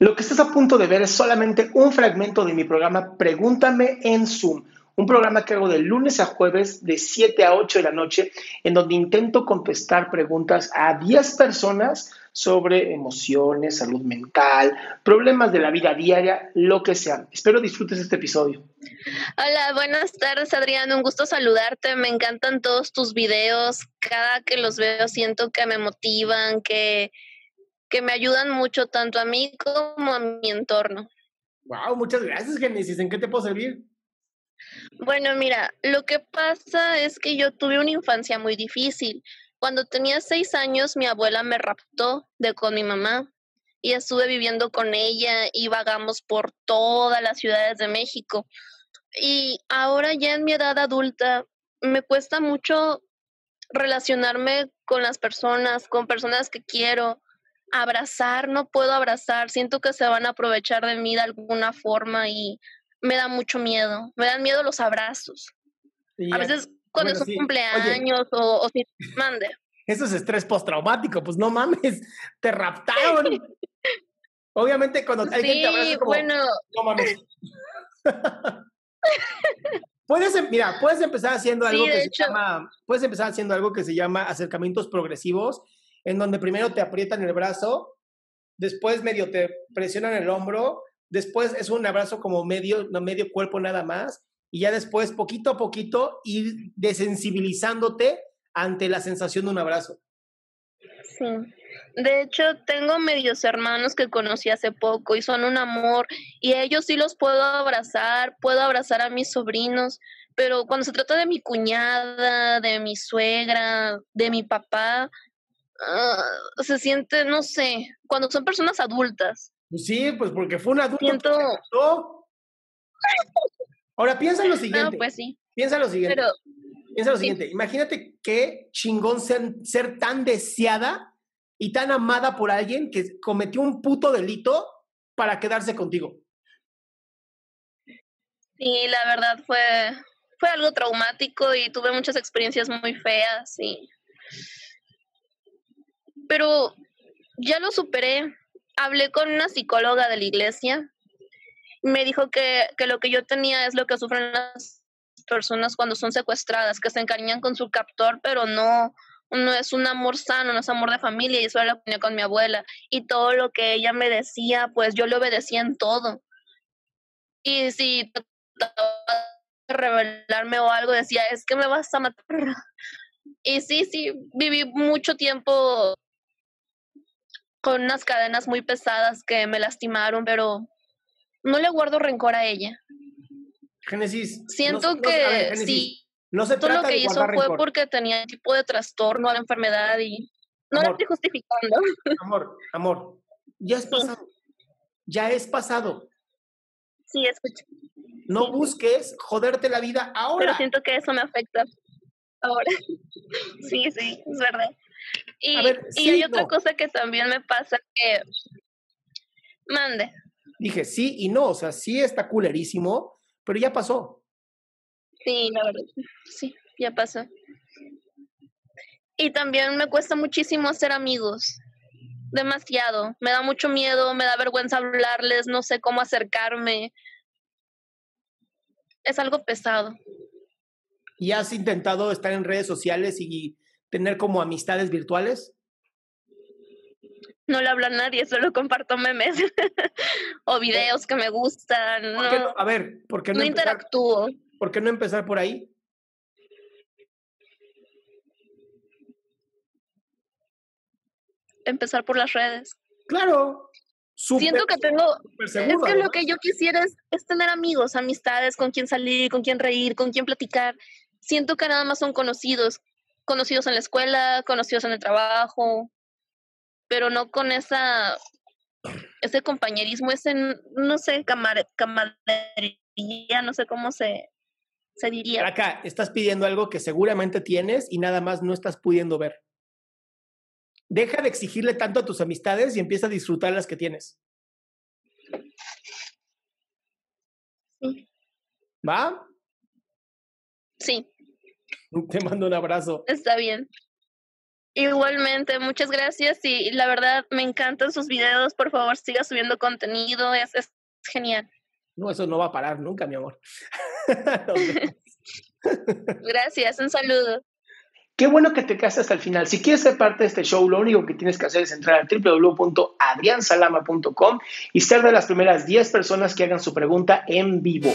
Lo que estás a punto de ver es solamente un fragmento de mi programa Pregúntame en Zoom, un programa que hago de lunes a jueves de 7 a 8 de la noche, en donde intento contestar preguntas a 10 personas sobre emociones, salud mental, problemas de la vida diaria, lo que sea. Espero disfrutes este episodio. Hola, buenas tardes Adrián, un gusto saludarte, me encantan todos tus videos, cada que los veo siento que me motivan, que, que me ayudan mucho tanto a mí como a mi entorno. Wow, muchas gracias, Genesis. ¿En qué te puedo servir? Bueno, mira, lo que pasa es que yo tuve una infancia muy difícil. Cuando tenía seis años, mi abuela me raptó de con mi mamá y estuve viviendo con ella y vagamos por todas las ciudades de México. Y ahora ya en mi edad adulta me cuesta mucho relacionarme con las personas, con personas que quiero. Abrazar, no puedo abrazar, siento que se van a aprovechar de mí de alguna forma y me da mucho miedo. Me dan miedo los abrazos. Sí, A veces cuando bueno, es un sí. cumpleaños o, o si mande. Eso es estrés postraumático, pues no mames, te raptaron. Obviamente cuando alguien te abraza Sí, es como, bueno, no mames. puedes, em- mira, puedes empezar haciendo algo que se llama, puedes empezar haciendo algo que se llama acercamientos progresivos, en donde primero te aprietan el brazo, después medio te presionan el hombro, después es un abrazo como medio, no medio cuerpo nada más, y ya después poquito a poquito ir desensibilizándote ante la sensación de un abrazo. sí. De hecho, tengo medios hermanos que conocí hace poco y son un amor y a ellos sí los puedo abrazar, puedo abrazar a mis sobrinos, pero cuando se trata de mi cuñada, de mi suegra, de mi papá, ah, se siente, no sé, cuando son personas adultas. Pues sí, pues porque fue un adulto Siento-. Ahora piensa en lo No, siguiente. pues sí, Piensa en lo siguiente. pero piensa en lo sí. siguiente. Imagínate qué chingón ser, ser tan deseada y tan amada por alguien que cometió un puto delito para quedarse contigo. Sí, la verdad fue, fue algo traumático y tuve muchas experiencias muy feas y pero ya lo superé. Hablé con una psicóloga de la iglesia me dijo que, que lo que yo tenía es lo que sufren las personas cuando son secuestradas, que se encariñan con su captor, pero no, no es un amor sano, no es amor de familia, y eso era lo que tenía con mi abuela. Y todo lo que ella me decía, pues yo le obedecía en todo. Y si trataba de revelarme o algo, decía, es que me vas a matar. Y sí, sí, viví mucho tiempo con unas cadenas muy pesadas que me lastimaron, pero no le guardo rencor a ella. Génesis. Siento no- que a ver, Génesis, sí, No se todo lo que de hizo fue rencor. porque tenía un tipo de trastorno, de enfermedad y no lo Amor. estoy justificando. Amor, amor, ya es pasado. Ya es pasado. Sí, escucha, No busques joderte la vida pero ahora. siento que eso me afecta ahora. Sí, sí, es verdad. Y, A ver, y sí, hay otra cosa que también me pasa que mande. Dije sí y no, o sea, sí está culerísimo, pero ya pasó. Sí, la verdad. Sí, ya pasó. Y también me cuesta muchísimo hacer amigos. demasiado. Me da mucho miedo, me da vergüenza hablarles, no sé cómo acercarme. Es algo pesado. ¿Y has intentado estar en redes sociales y tener como amistades virtuales? No le hablo a nadie, solo comparto memes o videos que me gustan. No, a ver, ¿por qué no, no interactúo? ¿Por qué no empezar por ahí? empezar por las redes. Claro. Siento que tengo, es que lo que yo quisiera es, tener amigos, amistades, con quien salir, con quien reír, con quien platicar. Siento que nada más son conocidos, conocidos en la escuela, conocidos en el trabajo, pero no con esa, ese compañerismo, ese, no sé, camar, camaradería, no sé cómo se, se diría. Acá, estás pidiendo algo que seguramente tienes y nada más no estás pudiendo ver. Deja de exigirle tanto a tus amistades y empieza a disfrutar las que tienes. Sí. ¿Va? Sí. Te mando un abrazo. Está bien. Igualmente, muchas gracias y la verdad me encantan sus videos. Por favor, siga subiendo contenido, es, es genial. No, eso no va a parar nunca, mi amor. gracias, un saludo. Qué bueno que te quedaste hasta el final. Si quieres ser parte de este show, lo único que tienes que hacer es entrar a www.adriansalama.com y ser de las primeras 10 personas que hagan su pregunta en vivo.